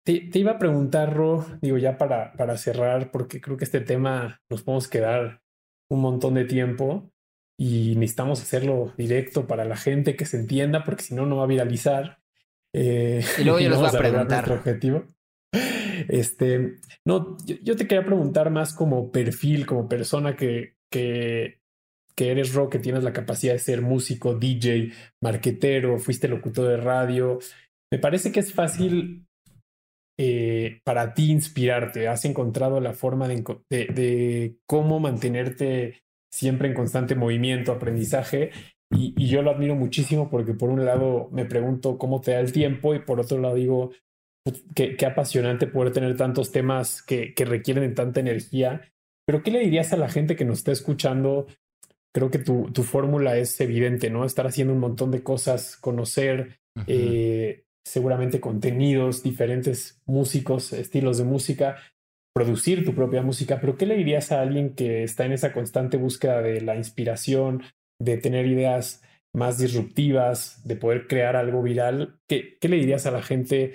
te, iba a preguntar, Ro, digo ya para, para cerrar, porque creo que este tema nos podemos quedar un montón de tiempo y necesitamos hacerlo directo para la gente que se entienda, porque si no, no va a viralizar. Eh, y luego yo les voy a preguntar. Nuestro objetivo. Este, no, yo, te quería preguntar más como perfil, como persona que, que, que eres rock, que tienes la capacidad de ser músico, DJ, marquetero, fuiste locutor de radio. Me parece que es fácil eh, para ti inspirarte. Has encontrado la forma de, de, cómo mantenerte siempre en constante movimiento, aprendizaje. Y, y, yo lo admiro muchísimo porque por un lado me pregunto cómo te da el tiempo y por otro lado digo, qué, qué apasionante poder tener tantos temas que, que requieren de tanta energía. Pero ¿qué le dirías a la gente que nos está escuchando? Creo que tu, tu fórmula es evidente, ¿no? Estar haciendo un montón de cosas, conocer eh, seguramente contenidos, diferentes músicos, estilos de música, producir tu propia música, pero ¿qué le dirías a alguien que está en esa constante búsqueda de la inspiración, de tener ideas más disruptivas, de poder crear algo viral? ¿Qué, qué le dirías a la gente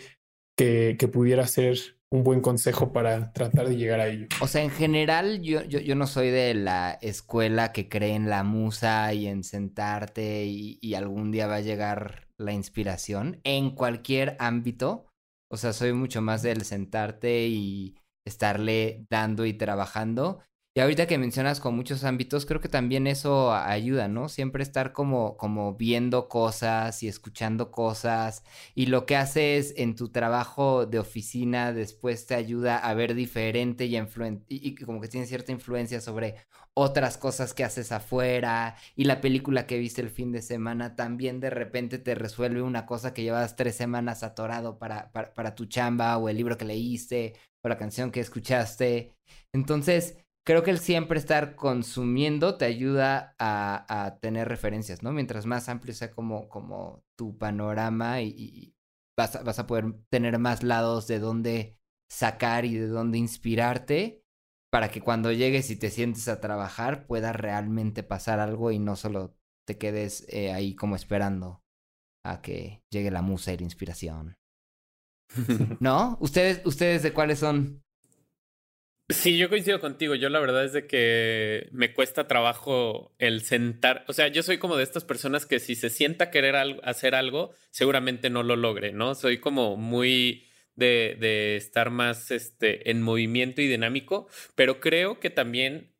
que, que pudiera ser un buen consejo para tratar de llegar a ello. O sea, en general, yo, yo, yo, no soy de la escuela que cree en la musa y en sentarte y, y, algún día va a llegar la inspiración en cualquier ámbito. O sea, soy mucho más del sentarte y estarle dando y trabajando. Y ahorita que mencionas con muchos ámbitos, creo que también eso ayuda, ¿no? Siempre estar como, como viendo cosas y escuchando cosas. Y lo que haces en tu trabajo de oficina después te ayuda a ver diferente y, como que tiene cierta influencia sobre otras cosas que haces afuera. Y la película que viste el fin de semana también de repente te resuelve una cosa que llevas tres semanas atorado para, para, para tu chamba o el libro que leíste o la canción que escuchaste. Entonces, creo que el siempre estar consumiendo te ayuda a, tener referencias, ¿no? Mientras más amplio sea como, como tu panorama y, vas, a, vas, a, poder tener más lados de dónde sacar y de dónde inspirarte para que cuando llegues y te sientes a trabajar pueda realmente pasar algo y no solo te quedes eh, ahí como esperando a que llegue la musa y la inspiración. ¿No? ¿Ustedes, ustedes de cuáles son? Sí, yo coincido contigo. Yo la verdad es de que me cuesta trabajo el sentar. O sea, yo soy como de estas personas que si se sienta querer hacer algo, seguramente no lo logre, ¿no? Soy como muy de, de estar más este, en movimiento y dinámico, pero creo que también,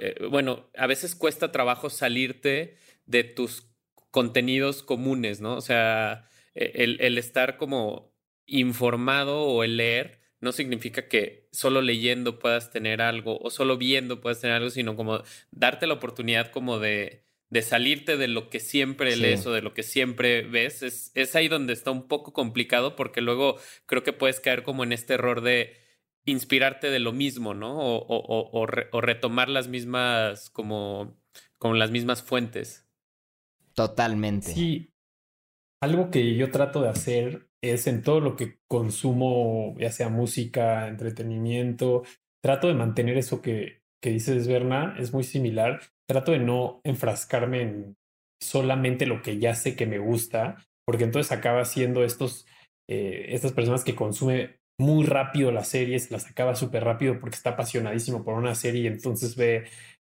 eh, bueno, a veces cuesta trabajo salirte de tus contenidos comunes, ¿no? O sea, e, el, el estar como informado o el leer no significa que solo leyendo puedas tener algo o solo viendo puedas tener algo, sino como darte la oportunidad como de, de salirte de lo que siempre lees o de lo que siempre ves. Es, es ahí donde está un poco complicado porque luego creo que puedes caer como en este error de inspirarte de lo mismo, ¿no? O, o, o, o retomar las mismas, como, con las mismas fuentes. Totalmente. Sí. Algo que yo trato de hacer es en todo lo que consumo, ya sea música, entretenimiento, trato de mantener eso que, que dices, Berna, es muy similar. Trato de no enfrascarme en solamente lo que ya sé que me gusta, porque entonces acaba siendo estos, eh, estas personas que consume muy rápido las series, las acaba súper rápido porque está apasionadísimo por una serie y entonces ve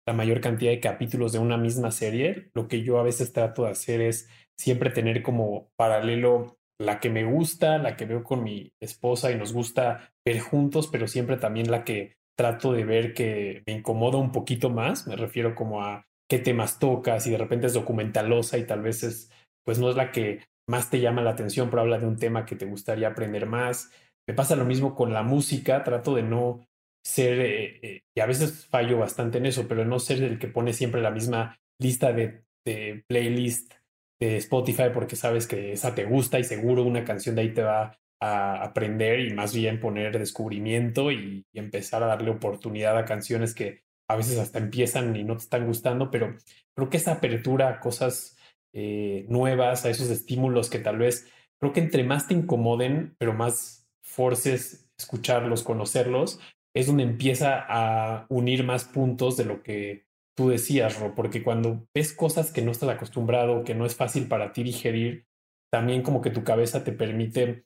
la mayor cantidad de capítulos de una misma serie. Lo que yo a veces trato de hacer es siempre tener como paralelo la que me gusta, la que veo con mi esposa y nos gusta ver juntos, pero siempre también la que trato de ver que me incomoda un poquito más. Me refiero como a qué temas tocas y de repente es documentalosa y tal vez es, pues no es la que más te llama la atención, pero habla de un tema que te gustaría aprender más. Me pasa lo mismo con la música, trato de no ser, eh, eh, y a veces fallo bastante en eso, pero no ser el que pone siempre la misma lista de, de playlist de Spotify porque sabes que esa te gusta y seguro una canción de ahí te va a aprender y más bien poner descubrimiento y, empezar a darle oportunidad a canciones que a veces hasta empiezan y no te están gustando, pero creo que esa apertura a cosas eh, nuevas, a esos estímulos que tal vez, creo que entre más te incomoden, pero más forces escucharlos, conocerlos, es donde empieza a unir más puntos de lo que tú decías, Ro, porque cuando ves cosas que no estás acostumbrado, que no es fácil para ti digerir, también como que tu cabeza te permite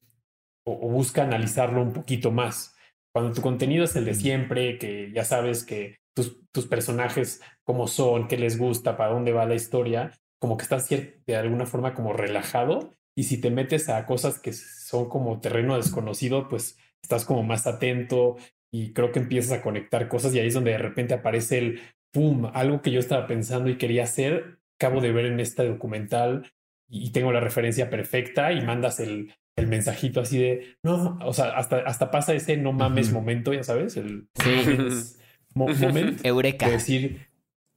o, busca analizarlo un poquito más. Cuando tu contenido es el de siempre, que ya sabes que tus, tus personajes cómo son, qué les gusta, para dónde va la historia, como que estás de alguna forma como relajado y si te metes a cosas que son como terreno desconocido, pues estás como más atento y creo que empiezas a conectar cosas y ahí es donde de repente aparece el pum, algo que yo estaba pensando y quería hacer, acabo de ver en este documental y tengo la referencia perfecta y mandas el, el mensajito así de, no, o sea, hasta, hasta pasa ese no mames momento, ya sabes, el momento. Eureka. De decir,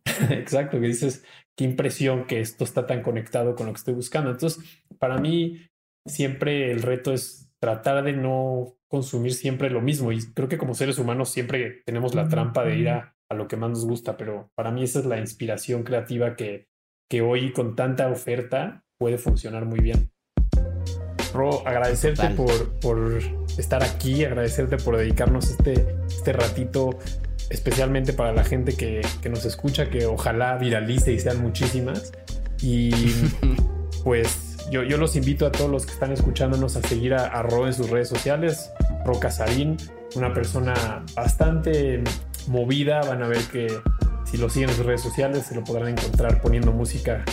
exacto, que dices, qué impresión que esto está tan conectado con lo que estoy buscando. Entonces, para mí, siempre el reto es tratar de no consumir siempre lo mismo. Y creo que como seres humanos siempre tenemos la trampa de ir a, a lo que más nos gusta, pero para mí esa es la inspiración creativa que, que hoy con tanta oferta puede funcionar muy bien. Ro, agradecerte por, por, estar aquí, agradecerte por dedicarnos este, este ratito, especialmente para la gente que, que nos escucha, que ojalá viralice y sean muchísimas. Y pues yo, yo, los invito a todos los que están escuchándonos a seguir a, a Ro en sus redes sociales, Ro Casarín, una persona bastante movida, van a ver que si lo siguen en sus redes sociales se lo podrán encontrar poniendo música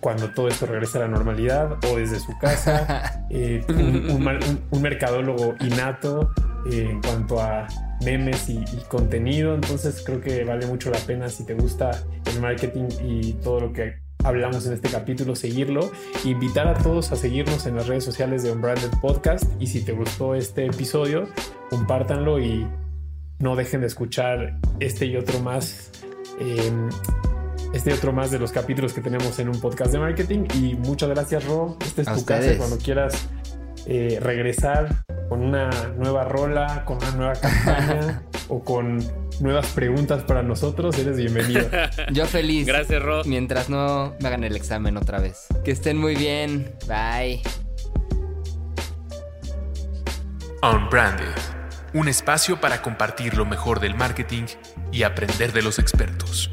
cuando todo esto regrese a la normalidad o desde su casa, eh, un, mercadólogo innato eh, en cuanto a memes y, contenido, entonces creo que vale mucho la pena si te gusta el marketing y todo lo que hablamos en este capítulo, seguirlo, invitar a todos a seguirnos en las redes sociales de Unbranded Podcast. Y si te gustó este episodio, compártanlo y no dejen de escuchar este y otro más. Eh, este otro más de los capítulos que tenemos en un podcast de marketing. Y muchas gracias, Ro. Esta es tu casa cuando quieras eh, regresar con una nueva rola, con una nueva campaña o con nuevas preguntas para nosotros, eres bienvenido. Yo feliz. Gracias, Ro. Mientras no me hagan el examen otra vez. Que estén muy bien. Bye. Unbranded. Un espacio para compartir lo mejor del marketing y aprender de los expertos.